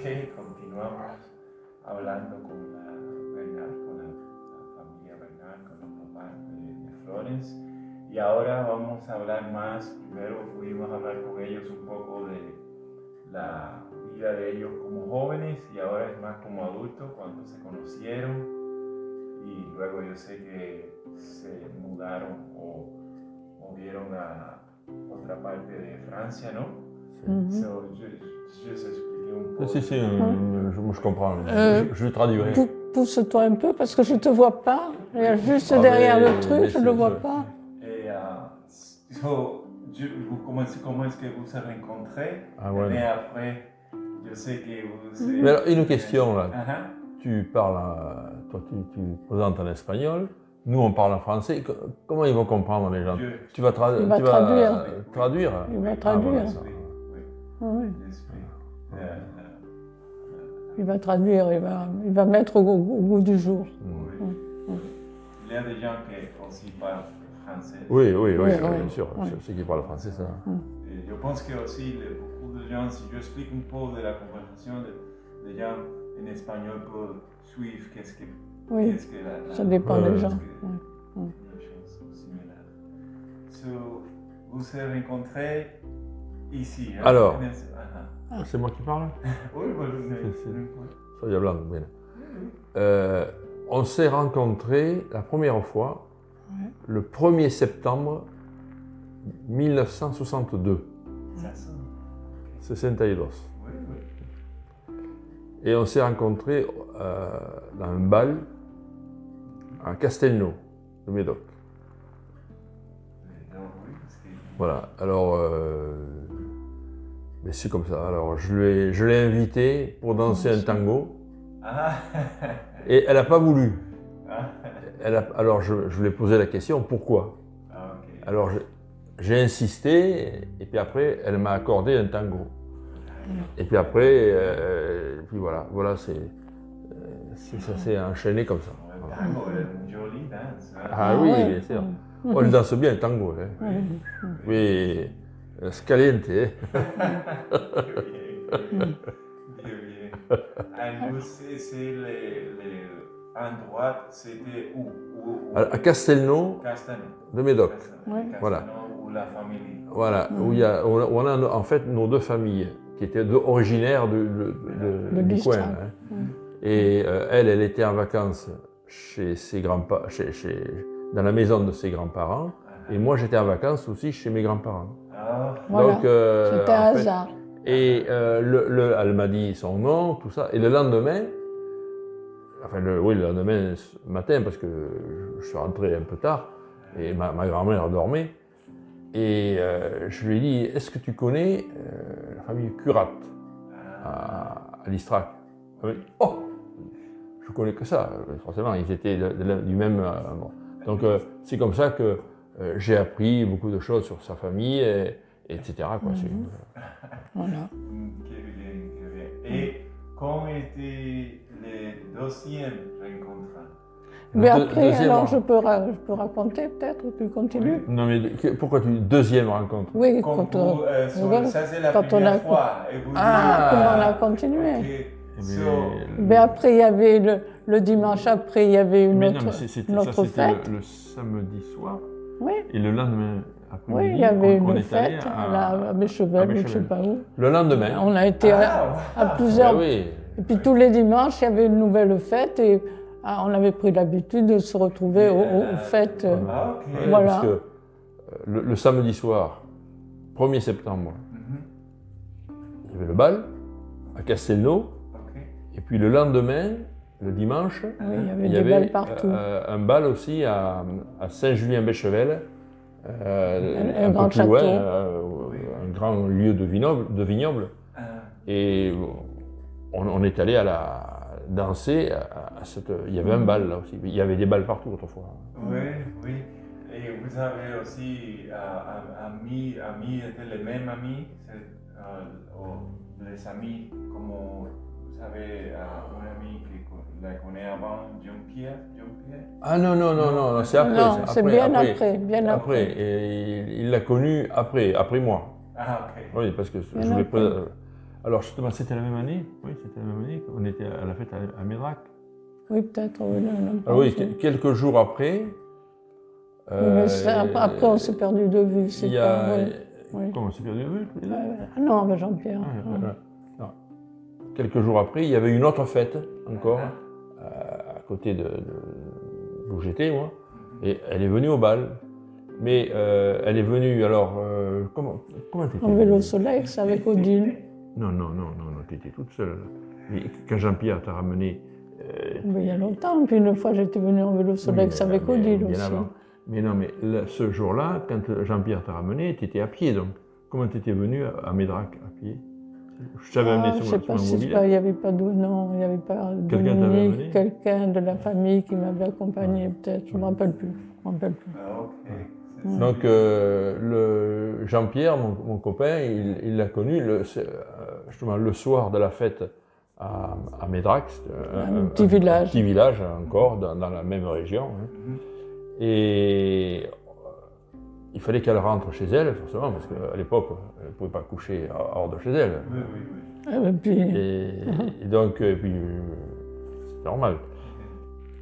Continuamos hablando con la Bernal, con la, la familia Bernal, con los papás de, de Flores. Y ahora vamos a hablar más, primero pudimos hablar con ellos un poco de la vida de ellos como jóvenes y ahora es más como adultos cuando se conocieron y luego yo sé que se mudaron o movieron a otra parte de Francia, ¿no? Mhm. So, je, je peu. Si, si, euh, je, je comprends. Euh, je, je traduirai. Pou- Pousse-toi un peu parce que je ne te vois pas. Il y a juste Ah, derrière mais- le truc, je ne le vois pas. Et so, je- vous commencez- comment est-ce que vous vous rencontrez? Ah ouais. Mais après, je sais que vous. Mais alors, une question là. Ah, ah. Tu parles, toi tu, tu présentes en espagnol, nous on parle en français. Co- Comment ils vont comprendre les gens? Je- Tu vas, tra- Il va tu vas, traduire. traduire? Il va Ah, traduire. voilà, ça. Oui, oui, Ah oui. Il va traduire, il va, il va mettre au, goût- au goût du jour. oui. Il y a des gens qui aussi parlent français. Oui, oui, oui, Oui, oui, oui. bien sûr. Oui. Ceux qui parlent français, ça. Et je pense que aussi beaucoup de gens, si je explique un peu de la conversation, de- les gens en espagnol peuvent suivre qu'est-ce que, Oui, qu'est-ce que la, la- ça dépend des gens. So, vous vous rencontrés ici. hein, Alors. Ah. C'est moi qui parle Oui, voilà, mais- C'est- c'est- mais- Soy hablando, bien. Euh, on s'est rencontrés la première fois Ouais. le 1er septembre 1962. Ça sonne. 62. Oui, oui. Et on s'est rencontrés euh, dans un bal à Castelnau, le Médoc. Mais non, oui, parce que- Voilà, alors, euh, mais c'est comme ça. Alors, je l'ai, invitée pour danser un tango Ah, et elle n'a pas voulu. ah, Elle a- alors, je, je lui ai posé la question pourquoi? Ah. Alors, j'ai insisté et puis après, elle m'a accordé un tango. Et puis après, euh, et puis voilà, voilà, c'est, euh, c'est- ça s'est enchaîné comme ça. Le Voilà. tango est une jolie danse. hein. Ah oui, bien sûr. On le danse bien le tango. Hein. Oui. C'est caliente. hein. Bien, bien. C'est les, les endroits, c'était où, où, où À à Castelnau? Castelnau. de Médoc. Castelnau, Ouais. Voilà. Ou la famille. Voilà, où il y a, on a- on a en fait nos deux familles qui étaient deux- originaires de, de- de- De du coin. hein. Et euh, elle, elle était en vacances chez ses grands-parents, chez, chez- dans la maison de ses grands-parents. Et moi, j'étais en vacances aussi chez mes grands-parents. Voilà. Donc, euh, C'était un en fait, hasard. Et euh, le, le- elle m'a dit son nom, tout ça. Et le lendemain, enfin, le, oui, le lendemain matin, parce que je, je suis rentré un peu tard, et ma, ma grand-mère dormait. Et euh, je lui ai dit Est-ce que tu connais euh, la famille Curat à, à l'Istrac? Elle m'a dit Oh Je connais que ça. Forcément, ils étaient de- de- du même. euh, endroit. Donc, euh, c'est comme ça que euh, j'ai appris beaucoup de choses sur sa famille, et, etc. Quoi. C'est- Voilà. mm. Et quand était le deuxième rencontre Mais après, deuxième alors je peux, je peux raconter peut-être, tu continues? Non, mais que- pourquoi tu deuxième rencontre? Oui, Quand quand, vous, on- euh, sur- voilà. ça c'est la Quand on a- fois. Et vous Ah, dites, comment on a continué Mais- so, Mais après, il y avait le, le dimanche après, il y avait une Mais autre, non, mais une ça autre fête. le, le samedi soir. Oui. Et le lendemain après Oui, il y avait on, une fête à, à, la, à Béchevel, à ou je ne sais pas où. Le lendemain. On a été à, ah, à plusieurs. Ah oui. Et puis tous les dimanches, il y avait une nouvelle fête et ah, on avait pris l'habitude de se retrouver aux, aux- aux fêtes. euh, ah, Voilà. Parce que euh, le, le samedi soir, 1er septembre, Mhm, il y avait le bal à Castelnau. Et puis le lendemain, le dimanche, Oui, il y avait il y des avait balles partout. euh, un bal aussi à, à Saint-Julien-Béchevel, euh, Un- un un, grand peu plus loin, château. euh, un grand lieu de vignoble. De vignoble. Ah, Et on, on est allé à la danser à, à cette. Il y avait un bal là aussi. Il y avait des balles partout autrefois. oui, oui. Et vous avez aussi euh, am- amis, amis étaient les mêmes amis, euh, les amis, comme vous savez, euh, un ami qui la connaît avant, Jean-Pierre, Jean-Pierre. Ah non, non, non, non, non, c'est après. non, c'est bien après, bien Après, après. et il l'a connu après, après moi. Ah, ok. Oui, parce que je Bien voulais après. pas- Alors justement, c'était la même année? Oui, c'était la même année qu'on était à la fête à, à Médrac. Oui, peut-être. Oui, on a Ah oui, quelques jours après. Oui, mais euh, après, on s'est perdu de vue. c'est Il y a. pas- oui, oui. Comment on s'est perdu de vue Euh, ah non, avec Jean-Pierre. Ah, Ah. Non. Quelques jours après, il y avait une autre fête encore euh, à côté de, de- d'où j'étais moi, et elle est venue au bal. Mais euh, elle est venue alors euh, comment comment t'étais En vélo venue soleil, avec Odile. Non non non non non t'étais toute seule. Mais quand Jean-Pierre t'a ramené. euh, Mais il y a longtemps. Puis une fois, j'étais venue en vélo soleil, oui, avec mais Odile bien aussi. avant. Mais non mais là, ce jour-là, quand Jean-Pierre t'a ramené, t'étais à pied donc. Comment t'étais venu à, à Médrac à pied? Je t'avais Ah, amené je sur, sais ma- pas si il n'y avait pas de non, il n'y avait pas Quelqu'un Dominique, quelqu'un de la famille qui m'avait accompagné peut-être, je ne me rappelle plus. Je me rappelle plus. Ah. Donc euh, le Jean-Pierre, mon, mon copain, il l'a connu le, euh, justement le soir de la fête à, à Médrac, c'était Un petit village. petit village encore dans, dans la même région. hein. Mhm. Et euh, il fallait qu'elle rentre chez elle, forcément, parce qu'à l'époque, elle ne pouvait pas coucher hors de chez elle. Oui, oui, oui. Et puis, Et, et donc, euh, puis, euh, c'est normal.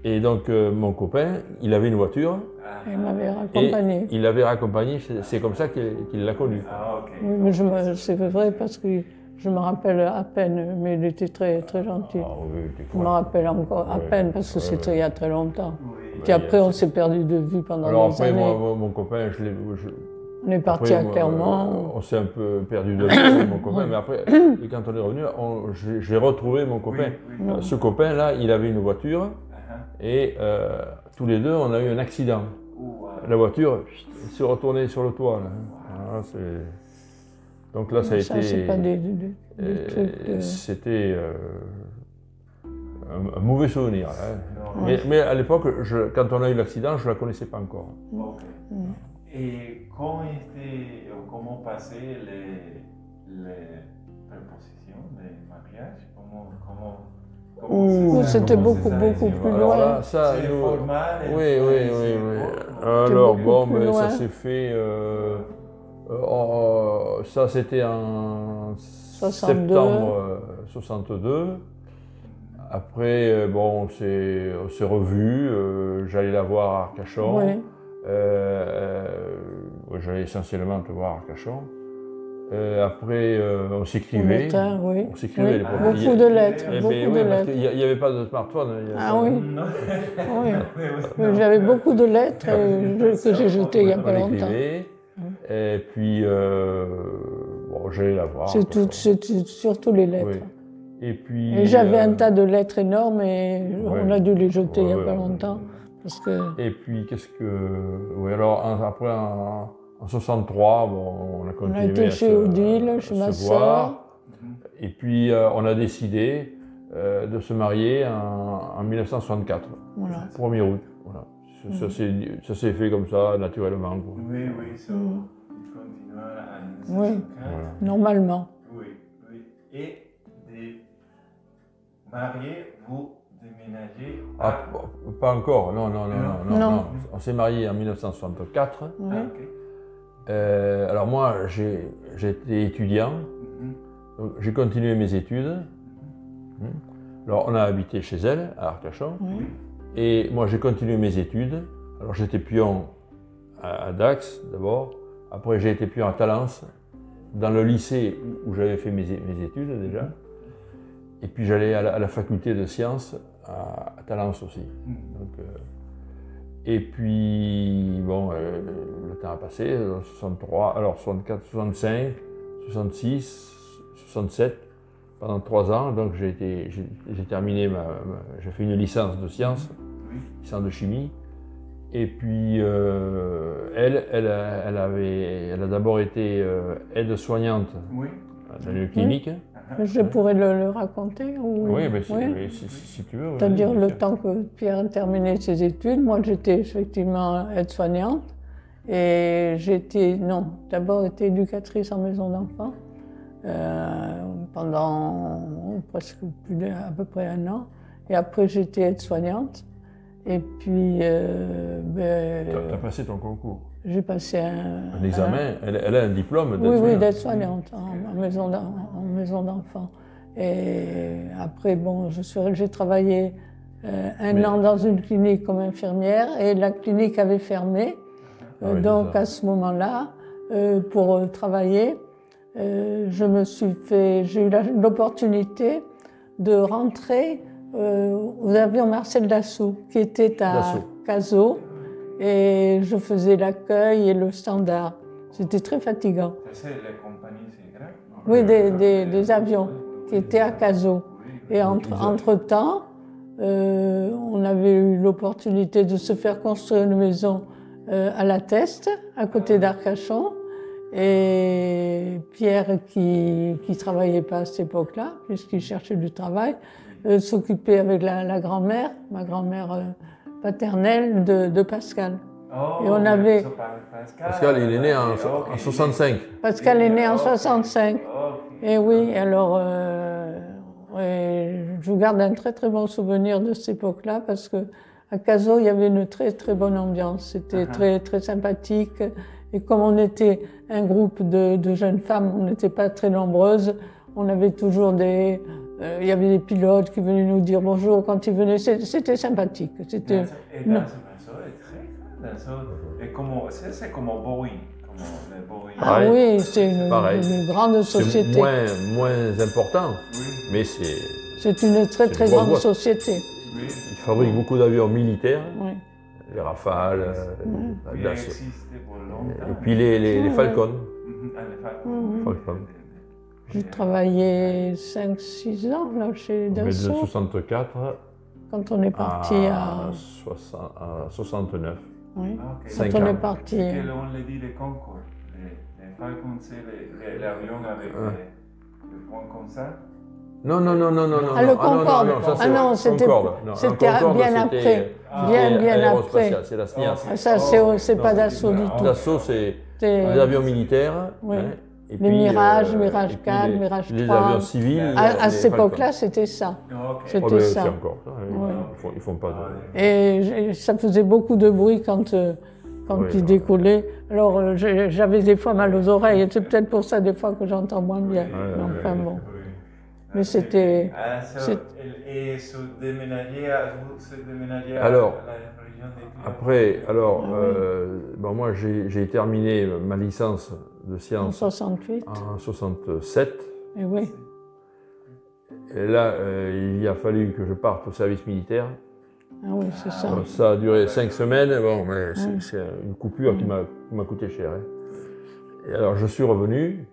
Et donc, euh, mon copain, il avait une voiture. Ah, elle m'avait Et raccompagnée. il l'avait raccompagné, c'est comme ça qu'il l'a connu. ah, ok. Oui, mais c'est vrai parce que je me rappelle à peine, mais il était très, très gentil. Ah oui, Je me rappelle encore à Ouais. peine parce que Ouais, c'était ouais. il y a très longtemps. Puis après, on s'est perdu de vue pendant Alors des après, années. moi, moi, mon copain, je l'ai... je- on est parti après, à Clermont. euh, on s'est un peu perdu de vue avec mon copain, mais après, et quand on est revenu, j'ai retrouvé mon copain. Oui, oui. Ce copain-là, il avait une voiture, Ah, et euh, tous les deux, on a eu un accident. La voiture s'est retournée sur le toit. Là. Voilà, Donc là, ça a ça, été... c'est pas un, un mauvais souvenir. hein. Mais, mais à l'époque, je- quand on a eu l'accident, je ne la connaissais pas encore. Ok. Mm. Et comment était, comment passaient les, les prépositions, les mariages? Comment, comment, c'était beaucoup, beaucoup plus Alors loin. là, ça, C'est nous- formal et Oui, oui, oui. Alors bon, plus ben, ça s'est fait. euh, euh, en- ça, c'était en 62. septembre euh, 62. Après, euh, bon, on s'est revus. euh, J'allais la voir à Arcachon. Oui. Euh, euh, J'allais essentiellement te voir à Arcachon. Euh, après, euh, on s'écrivait. oui. On s'écrivait Oui. Ah, Il Beaucoup de lettres, Eh ben beaucoup oui, de lettres. qu'il n'y avait pas de smartphone. il Ah oui. J'avais beaucoup de lettres je- que j'ai jetées il n'y a pas longtemps. Et puis, euh, bon, j'allais la voir. C'est surtout les lettres. Oui. Et puis. Et j'avais euh, un tas de lettres énormes et Ouais. on a dû les jeter il n'y a pas longtemps. Parce que Et puis, qu'est-ce que. Oui, alors, après, en, en 63, bon, on a on continué a été à chez se, Odile, chez ma sœur. Et puis, euh, on a décidé euh, de se marier en, en 1964, Voilà. 1er août. Voilà. Ça, ça s'est- ça s'est fait comme ça, naturellement. quoi. Oui, oui, so, il continua à Oui. 1954. Voilà. Normalement. Oui, oui. Et marier, vous déménagez à... Ah, pas encore, non, non, non, non. non, Non. non. On s'est marié en 1964. Oui. Ah. Euh, alors moi, été étudiant, Mhm. donc j'ai continué mes études. Hmm. Alors on a habité chez elle, à Arcachon, Oui. et moi j'ai continué mes études. Alors j'étais pion à, à Dax d'abord, après j'ai été pion à Talence, dans le lycée où, j'avais fait mes, mes études déjà. Et puis j'allais à, la- à la faculté de sciences à, à Talence aussi. Donc, euh, et puis, bon, euh, le temps a passé, euh, 63, alors 64, 65, 66, 67, pendant trois ans. Donc j'ai été, j'ai j'ai terminé ma, ma- j'ai fait une licence de sciences, Oui. licence de chimie. Et puis euh, elle, elle, avait, elle a d'abord été euh, aide-soignante Oui. dans une clinique. Je pourrais le, le raconter ou... Oui, mais si, Oui. mais si- si- si tu veux. C'est-à-dire le temps que Pierre a terminé ses études, moi j'étais effectivement aide-soignante et j'étais, non, d'abord été éducatrice en maison d'enfants euh, pendant presque plus de, à peu près un an et après j'étais aide-soignante et puis euh, ben, T'as- T'as passé ton concours. J'ai passé un, Un examen, elle, elle a un diplôme oui, oui, d'aide-soignante. d'aide-soignante en, en maison d'en- en maison d'enfants. Et après, bon, j'ai travaillé euh, un Mais- an dans une clinique comme infirmière et la clinique avait fermé. Ah Euh, oui, donc à ce moment-là, euh, pour travailler, je me suis fait, j'ai eu l'opportunité de rentrer aux avions Marcel Dassault, qui était à Dassault. Cazaux, et je faisais l'accueil et le standard. C'était très fatigant. C'est la compagnie, c'est grave Oui, des, des- des avions qui étaient à Cazaux. Et entre, entre-temps, euh, on avait eu l'opportunité de se faire construire une maison euh, à la Teste, à côté d'Arcachon. Et Pierre, qui qui travaillait pas à cette époque-là, puisqu'il cherchait du travail, euh, s'occupait avec la, la grand-mère, ma grand-mère paternelle, de, de Pascal. Oh, Et on avait- Pascal. Pascal, il est né en, Ok, en ok. 65. Pascal est né en Ok. 65. Ok. Et oui, alors euh, ouais, je garde un très très bon souvenir de cette époque-là parce que à Cazaux, il y avait une très très bonne ambiance. C'était Uh-huh. très très sympathique. Et comme on était un groupe de, de jeunes femmes, on n'était pas très nombreuses. On avait toujours des, euh, il y avait des pilotes qui venaient nous dire bonjour quand ils venaient. C'est- C'était sympathique. C'était c'est, c'est comme Boeing. Comme le Boeing. ah oui, c'est une, grande C'est société. moins, moins important, Oui, mais c'est, C'est une très C'est très une grande boîte. société. oui. ils fabriquent beaucoup d'avions militaires, Oui. les Rafales, euh, la Il a Dassault. existé pour longtemps. et puis les, les, les Ouais. Falcons. Mhm, J'ai travaillé 5-6 ans là, chez Mais de Dassault 64 quand on est parti à, à. 60 à 69. Oui. Ah, Quand on ans. est parti. C'est que l'on le dit les Concorde. Les, les Falcons, c'est les- les- l'avion avec Ah. les, le point comme ça? Non, non, non, non, non, non. Ah, le non, Concorde. Ah non, c'était- bien après. Ah, Bien, bien après. C'est la SNIAS. Ah, ça, c'est Non, pas Dassault du tout. Dassault, c'est C'est- des avions militaires. Oui. hein, et Les Mirage, Mirage et puis 4, les- Mirage Les 3. avions civils. À, à les cette époque-là, c'était ça. Ok. C'est- Oh, ben, ça. Encore ça. Ouais. Ils, font, ils font pas de... Et ça faisait beaucoup de bruit quand, euh, quand Oui, ils ouais. décollaient. Alors euh, j'avais des fois mal aux oreilles. Et c'est peut-être pour ça des fois que j'entends moins bien. Ouais, enfin ouais. bon. Oui. Mais c'était- Ah, c'est- et se déménager à, vous se déménager à Alors, la région des Après, alors, Ah oui. euh, bon, moi, j'ai j'ai terminé ma licence de En sciences 68. en 67. Et oui. Et là, euh, il a fallu que je parte au service militaire. Ah oui, c'est ça. Alors, ça a duré cinq semaines. Bon, mais c'est c'est une coupure qui m'a qui m'a coûté cher. hein. Et alors, je suis revenu,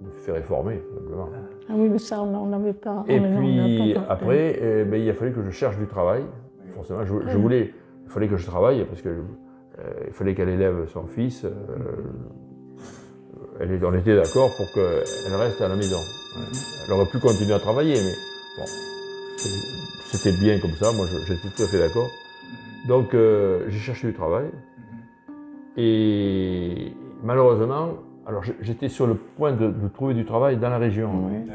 je me suis fait réformer, simplement. Ah oui, mais ça, on n'avait pas. Et on puis pas après, eh ben, il a fallu que je cherche du travail. Forcément, je, je voulais, il fallait que je travaille parce que euh, il fallait qu'elle élève son fils. euh, elle on était d'accord pour qu'elle reste à la maison. Elle aurait pu continuer à travailler, mais bon, c'était bien comme ça. Moi, j'étais tout à fait d'accord. Donc, euh, j'ai cherché du travail. Et malheureusement, alors j'étais sur le point de, de trouver du travail dans la région. Oui.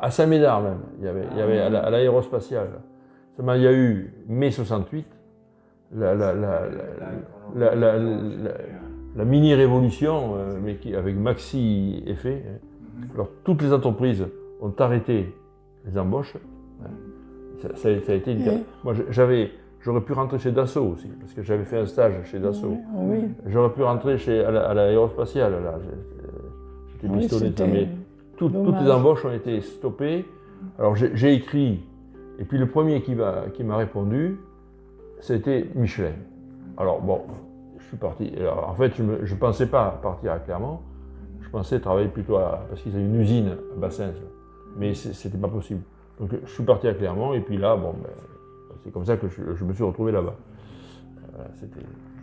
À Saint-Médard même, il y avait, il y avait à la- à l'aérospatiale. Seulement, il y a eu mai 68, la, la, la, la, la- la- la- la mini-révolution, euh, mais qui, avec Maxi effet. hein. Alors, toutes les entreprises ont arrêté les embauches. hein. Ça, ça a, ça a été une- Oui. Moi, j'avais, j'aurais pu rentrer chez Dassault aussi, parce que j'avais fait un stage chez Dassault. Oui, J'aurais pu rentrer chez, à la- à l'aérospatiale, là. J'ai- J'étais oui, pistonné, c'était- mais tout- toutes les embauches ont été stoppées. Alors j'ai j'ai écrit, et puis le premier qui m'a qui m'a répondu, c'était Michelin. Alors bon, je suis parti. En fait, je ne pensais pas partir à Clermont. Je pensais travailler plutôt à. parce qu'ils avaient une usine à Bassins. Mais c'était pas possible. Donc je suis parti à Clermont, et puis là, bon, ben, c'est comme ça que je, me suis retrouvé là-bas.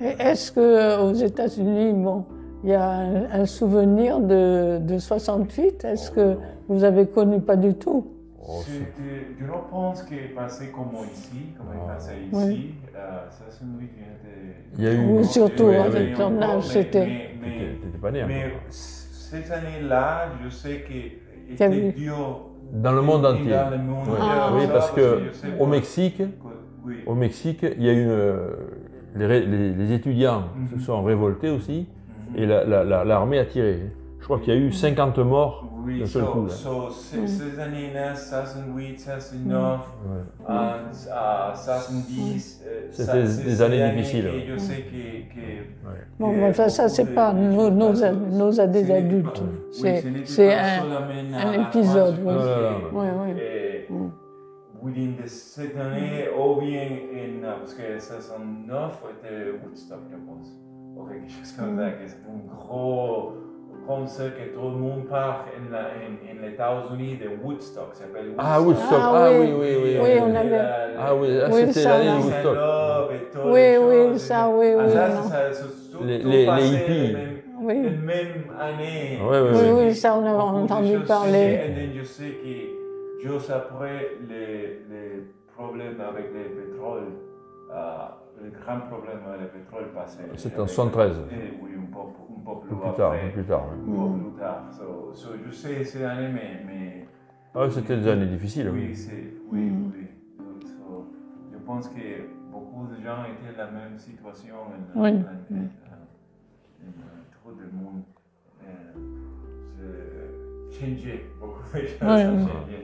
Et Est-ce qu'aux États-Unis, bon, il y a un, un souvenir de, de 68 Est-ce que vous avez connu pas du tout? Oh, c'est- C'était- Je ne pense qu'il est passé comme ici, comme il est passé ici. Oui. Euh, ça, c'est oui, j'étais- Il y a eu- Oui, surtout Oui, oui. ton âge, mais- c'était. pas né Mais encore. ces années-là, je sais que y avait- était dur Dans le monde entier. Dans le monde Oui, Ah. oui, parce que je au. Mexique, Oui. au Mexique, il y a eu une, les, ré- les- les étudiants se Mhm. sont révoltés aussi Mhm. et la- la- la- l'armée a tiré. Je crois qu'il y a eu 50 morts Oui, d'un seul so, coup. là. so, ces, Mm. ces années-là, 68, 69, Ouais. en- à 70, euh, C'était des années difficiles, ouais. Je sais que. que Ouais. Bon, mais enfin, ça, c'est pas nos, nos, nos Ce des n'est adultes. pas- oui, C'est un. un épisode, oui. non. Oui, oui. eh, Mm. within de cette année, ou bien en, parce que 69 était Woodstock, je pense, ou quelque chose comme ça, c'est un gros concert que tout le monde part en, la- en, en les États-Unis de Woodstock, Woodstock? Ah, Woodstock, Ah, ah, oui. oui, oui, oui. Oui, oui. on avait- Ah oui, ah, Oui, c'était ça, l'année de Woodstock. Oui, les oui, choses. ça, oui, Ah, oui, ça, non. ça, ça, ça, tout- Les- tout les- les hippies. Oui. la même année. Ouais, Oui, ouais. oui, ça, on a entendu parler. Et je sais que juste après les, les problèmes avec le pétrole, euh, le grand problème avec le pétrole passé. C'était en 73. Et oui, un peu, peu plus, tard, après. plus tard. ouais. Un peu plus tard. So, so, je sais ces années, mais. mais Ah, c'était des années difficiles. oui, Oui. c'est. Oui, Mm. oui. So, je pense que beaucoup de gens étaient dans la même situation. En, Oui, en- oui. en- en- trop de monde. Euh, c'est changé. Beaucoup de Oui, ont oui. changé.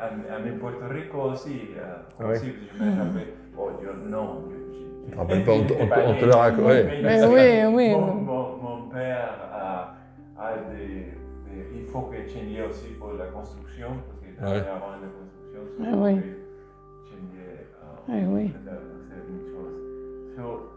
En, en Puerto Rico aussi, euh, Oui. aussi, je me rappelle. Bon, je, non, je, je, Tu te rappelles pas, on te- le raconte, mais Mais oui, oui, père a, a des, des- Il faut que change aussi pour la construction, parce qu'il travaillait Ouais. avant la construction. so Ah il faut oui. que changer, euh, Oui, oui. la- certaines choses. So,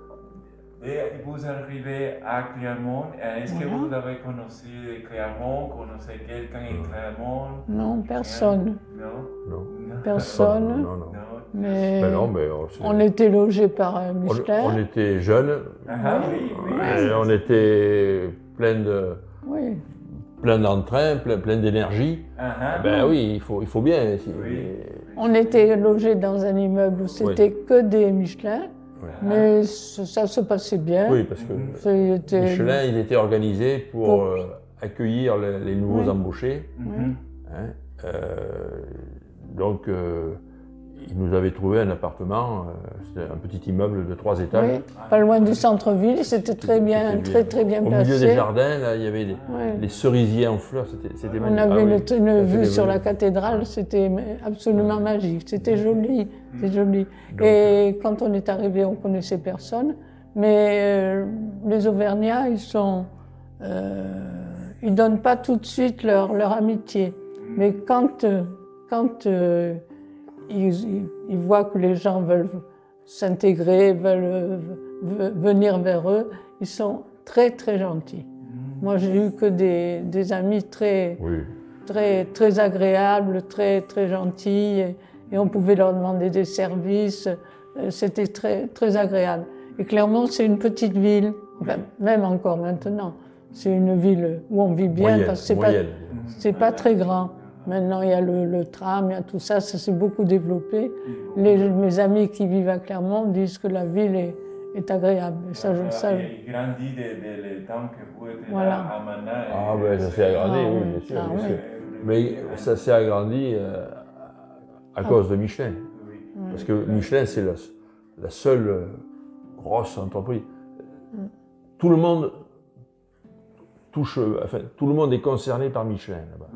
que vous arrivez à Clermont, est-ce que vous avez connu Clermont, connaissez quelqu'un en Clermont? Non, personne. Non? Non. Personne. Non, non. Non. Mais Ben non, mais on, s'est- on était logés par euh, on- Michelin. on était jeunes, Ah oui, oui. et on était plein de Oui. plein d'entrain, plein, plein d'énergie. Ah, ah. Ben oui, il faut, il faut bien. Oui. On était logés dans un immeuble où c'était que des Michelin, Mais ça se passait bien. Oui, parce que C'était- Michelin, il était organisé pour, Pour- euh, accueillir les, les nouveaux Oui. embauchés. Hein. Euh, donc, euh, il nous avait trouvé un appartement, euh, c'était un petit immeuble de trois étages. Oui, pas loin du centre-ville, c'était très bien, très très bien Au placé. milieu des jardins, là, il y avait Ouais. les cerisiers en fleurs, c'était c'était On magnifique. avait Ah une, vue sur la cathédrale, c'était absolument magique, c'était joli, c'était joli. Donc, Et quand on est arrivé, on connaissait personne, mais euh, les Auvergnats, ils sont, euh, ils donnent pas tout de suite leur, leur amitié, mais quand euh, quand euh, ils, voient que les gens veulent s'intégrer, veulent venir vers eux, ils sont très très gentils. Moi, j'ai eu que des, des amis très Oui. très, très agréables, très, très gentils, et, et on pouvait leur demander des services. Euh, C'était très, très agréable. Et Clermont, c'est une petite ville, enfin, même encore maintenant. C'est une ville où on vit bien Moyenne, parce que c'est pas, moyenne. c'est pas très grand. Maintenant, il y a le, le tram, il y a tout ça, ça s'est beaucoup développé. Les, mes amis qui vivent à Clermont disent que la ville est, est agréable. Et ça, je, ça, Il grandit le temps que vous étiez Voilà. là à Mana. Ah ben, ça s'est agrandi, Ah oui, oui. bien sûr. Ah bien oui. sûr. Mais ça s'est agrandi euh, à cause de Michelin. Oui. Parce que Michelin, c'est la, la seule euh, grosse entreprise. Tout le monde touche, euh, enfin, tout le monde est concerné par Michelin là-bas.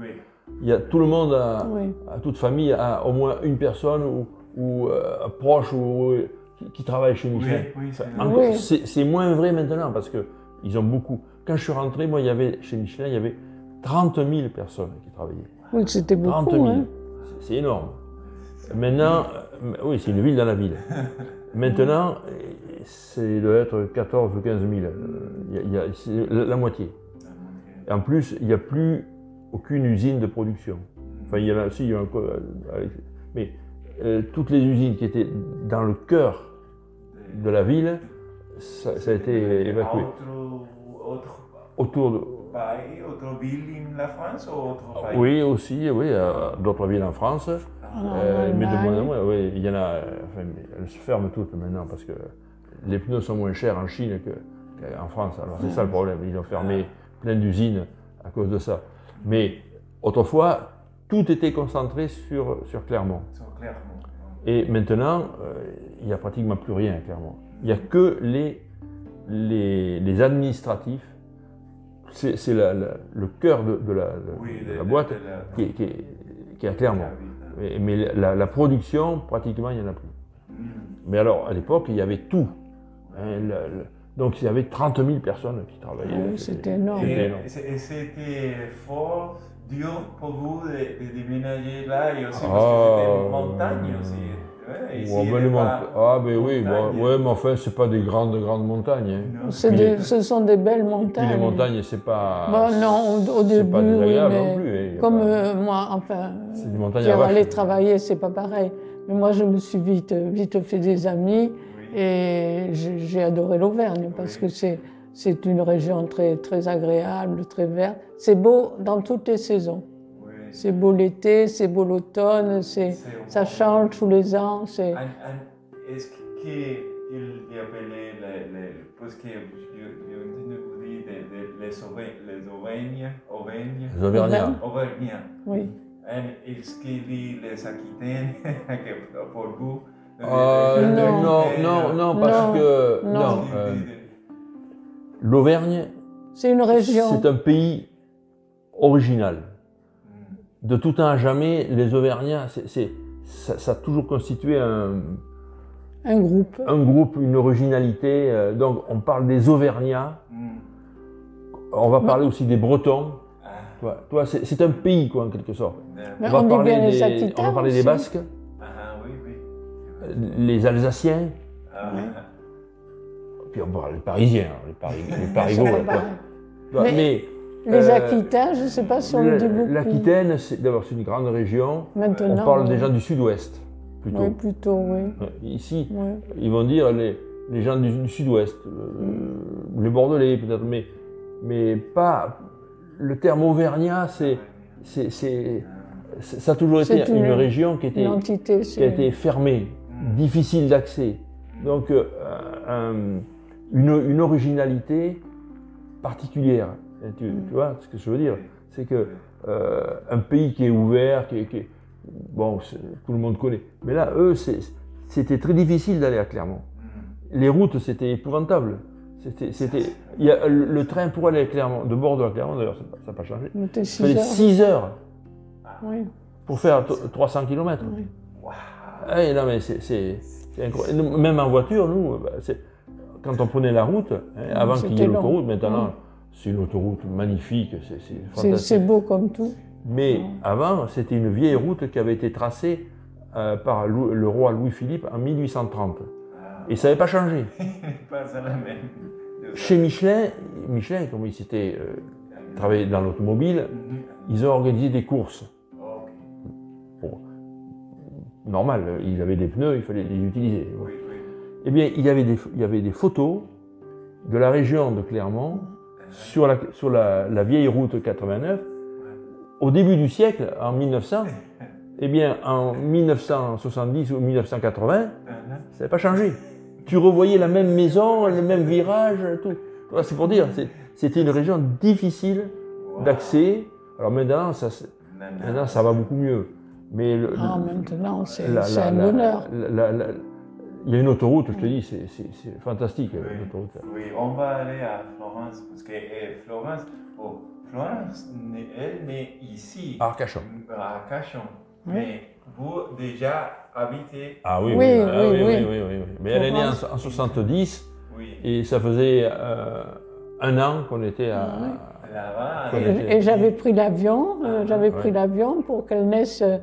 Il y a tout le monde, a, oui. toute famille, a au moins une personne ou, ou euh, un proche ou, qui, qui travaille chez Michelin. Oui, oui, c'est moins vrai maintenant parce que ils ont beaucoup. Quand je suis rentré, moi, il y avait chez Michelin, il y avait 30 000 personnes qui travaillaient. Oui, c'était 30 beaucoup. 000. hein. C'est- énorme. Maintenant, euh, oui, c'est une ville dans la ville. Maintenant, c'est doit être 14 ou 15 000. Euh, il y a- il y a- c'est la, la moitié. Et en plus, il n'y a plus aucune usine de production. Enfin, il y en a aussi, il y a un euh, mais euh, toutes les usines qui étaient dans le cœur de la ville, ça, ça a été évacué. Autre, autre Autour de, pays, autre ville en la France ou autre pays? Ah oui, aussi, oui, d'autres villes en France. En Euh, mais de moins en moins, oui, il y en a, enfin, elles se ferment toutes maintenant parce que les pneus sont moins chers en Chine que- qu'en France. Alors c'est ça le problème, ils ont fermé plein d'usines à cause de ça. Mais autrefois, tout était concentré sur, sur Clermont. Sur Clermont. Et maintenant, euh, il n'y a pratiquement plus rien à Clermont. Il n'y a que les, les, les administratifs. C'est le cœur de, de la, de- Oui, de de- la boîte la- qui est, qui est- qui est à Clermont. Mais, mais la, production, pratiquement, il n'y en a plus. Mm. Mais alors, à l'époque, il y avait tout. Hein, donc, il y avait 30 000 personnes qui travaillaient. Ah oui, c'était énorme. Et c'était fort, dur pour vous de, de déménager là et aussi parce Ah. que c'était une montagne aussi. Ouais, ici, il ben, pas Ah, ben oui, montagne. ouais, mais enfin, c'est pas des grandes, grandes montagnes. hein. Puis des- ce sont des belles Puis montagnes. les montagnes, c'est pas. Bon, non, au, début, pas oui, mais non plus. hein, comme pas- euh, moi, enfin, C'est des montagnes qui à aller travailler, c'est pas pareil. Mais moi, je me suis vite, vite fait des amis. Et j'ai adoré l'Auvergne parce Oui. que c'est c'est une région très très agréable, très verte. C'est beau dans toutes les saisons. Oui. C'est beau l'été, c'est beau l'automne, c'est ça change tous les ans. C'est Est-ce qu'il y appelait les, les, parce que vous des- les Les Auvergnats. Auvergnats. oui. Est-ce qu'il dit les Aquitaines pour vous? Euh, les- les- Non. non, non, non, parce Non, que non. euh, l'Auvergne, C'est une région. c'est un pays original. Hmm. De tout temps à jamais, les Auvergnats, c'est, c'est- ça, ça a toujours constitué un, Un groupe. un groupe, une originalité. euh, Donc, on parle des Auvergnats. Hmm. On va parler aussi des Bretons. Ah, Toi, toi, c'est, c'est un pays, quoi, en quelque sorte. On va on parler des, Aquitains on va parler des aussi. Basques, les Alsaciens, Ah, Oui. puis on parle Parisiens, hein, les, Pari- les Parigots. C'est là, pas quoi. pareil. Toi, Mais- mais Les Euh, Aquitains, je ne sais pas si on le dit beaucoup. L'Aquitaine, c'est, d'abord, c'est une grande région. Maintenant. On parle oui. des gens du sud-ouest, plutôt. Oui, plutôt, oui. Ici, Oui. ils vont dire les, les gens du, du sud-ouest, euh, les Bordelais peut-être, mais, mais pas. Le terme auvergnat, c'est, ça a toujours été une, une- région qui, était, qui a été fermée. Difficile d'accès. Donc, euh, un- une, une originalité particulière. Tu, tu vois ce que je veux dire? C'est que euh, un pays qui est ouvert, qui est, qui bon, tout le monde connaît. Mais là, eux, c'était très difficile d'aller à Clermont. Les routes, c'était épouvantable. C'était, le, train pour aller à Clermont, de Bordeaux à Clermont, d'ailleurs, ça n'a pas changé. Il 6 fallait heures. 6 heures Oui. pour faire t- 300 km. oui. Ah, non, mais c'est, incroyable. Même en voiture, nous, bah, quand on prenait la route, hein, avant qu'il y ait l'autoroute, maintenant, c'est une autoroute magnifique, c'est, fantastique. c'est beau comme tout. Mais avant, c'était une vieille route qui avait été tracée euh, par Lou- le roi Louis-Philippe en 1830. Ah, Et ça n'avait pas changé. pas ça la même. Chez Michelin, Michelin, comme ils s'étaient euh, travaillé dans l'automobile, Mhm. ils ont organisé des courses. Normal, ils avaient des pneus, il fallait les utiliser. Oui, oui. Eh bien, il y avait des, il y avait des photos de la région de Clermont sur la, sur la, la vieille route 89. Au début du siècle, en 1900, eh bien, en 1970 ou 1980, Mhm. ça n'avait pas changé. Tu revoyais la même maison, le même virage, tout. C'est pour dire, c'était une région difficile d'accès. Alors ça, maintenant, ça va beaucoup mieux. Mais le- Ah, maintenant, c'est un bonheur. il y a une autoroute, je te dis, c'est- fantastique, Oui. l'autoroute. Oui, on va aller à Florence parce que eh, Florence, oh, Florence, elle n'est ici, Arcachon. à. Oui. Mais vous déjà habitez, Ah oui, Oui, oui, oui, oui. oui, oui, oui. Mais elle est née en, en 70 oui, et ça faisait euh, un an qu'on était à. Ah oui. Là-bas. Et, j'avais pris l'avion, euh, j'avais pris Ouais. l'avion pour qu'elle naisse euh,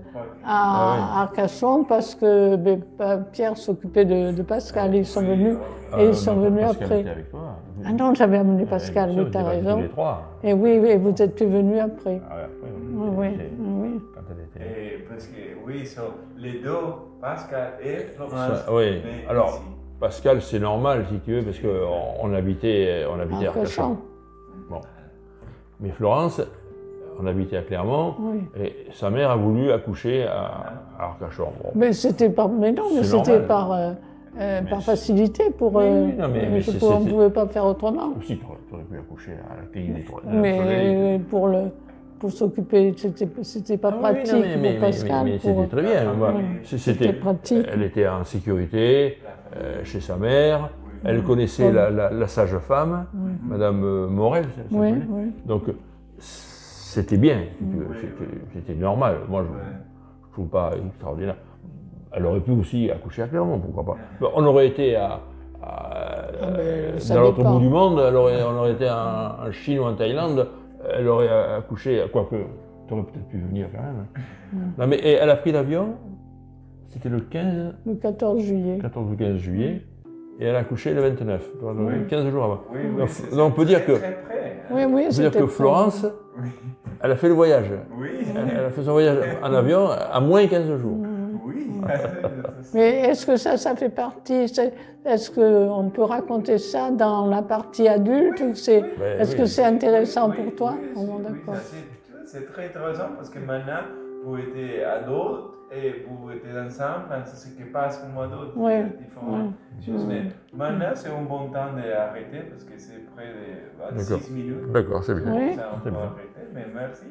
Ah à Arcachon parce que ben, Pierre s'occupait de, de Pascal. Ils sont venus. Ah, Et ils non, sont venus Pascal après. était avec toi. Ah non, j'avais amené Pascal, oui, tu as on était raison. Tous les trois. Et oui, oui, vous êtes venus après. Ah ouais, après, Oui, oui, oui. Et parce que oui, so, les deux, Pascal et Florence. Ça- oui. Alors, ici. Pascal, c'est normal si tu veux, parce qu'on on habitait, on habitait à Arcachon. Arcachon, Bon. Mais Florence, on habitait à Clermont, oui. et sa mère a voulu accoucher à, à Arcachon. Bon. Mais c'était par, mais non, mais c'était par, euh, euh, par facilité pour. Oui, euh, oui, non, mais- mais pouvais- on ne pouvait pas faire autrement. Si, tu aurais, pu accoucher à la clinique des Trois- Mais Soleil. pour le pour s'occuper, c'était pas Ah pratique non, mais- pour mais- Pascal. mais- pour- c'était très bien. Ah. C'est- C'était pratique. elle était en sécurité euh, chez sa mère. Elle connaissait la, la- la sage-femme. Madame euh, Morel. Donc, c'était bien, c'était- normal. Moi, je ne trouve pas extraordinaire. Elle aurait pu aussi accoucher à Clermont, pourquoi pas. On aurait été à, à- Ah, mais ça dans l'autre bout du monde, elle aurait, on aurait été en, en Chine ou en Thaïlande, elle aurait accouché, quoique, tu aurais peut-être pu venir quand même. hein. Non, mais et elle a pris l'avion, c'était le 15, Le 14 juillet. 14 ou 15 juillet, et elle a accouché le 29, donc Oui. 15 jours avant. Oui, oui, Donc, c'est- donc, on peut dire très, que- dire que. Florence, Oui. elle a fait le voyage. Oui. Elle, elle a fait son voyage en avion à moins 15 jours. Oui. Mais est-ce que ça, ça fait partie c'est- Est-ce qu'on peut raconter ça dans la partie adulte ou c'est- Est-ce oui. que c'est intéressant Oui, pour toi? oui, Oh, bon, oui, d'accord? ça, c'est- C'est très intéressant parce que maintenant, vous êtes adulte et vous êtes ensemble, c'est ce qui passe comme adulte, Oui, c'est différent. oui. Chose, Mais maintenant, c'est un bon temps d'arrêter parce que c'est près de 26 D'accord. minutes. D'accord, c'est bien. Oui. Ça, on peut arrêter, mais merci,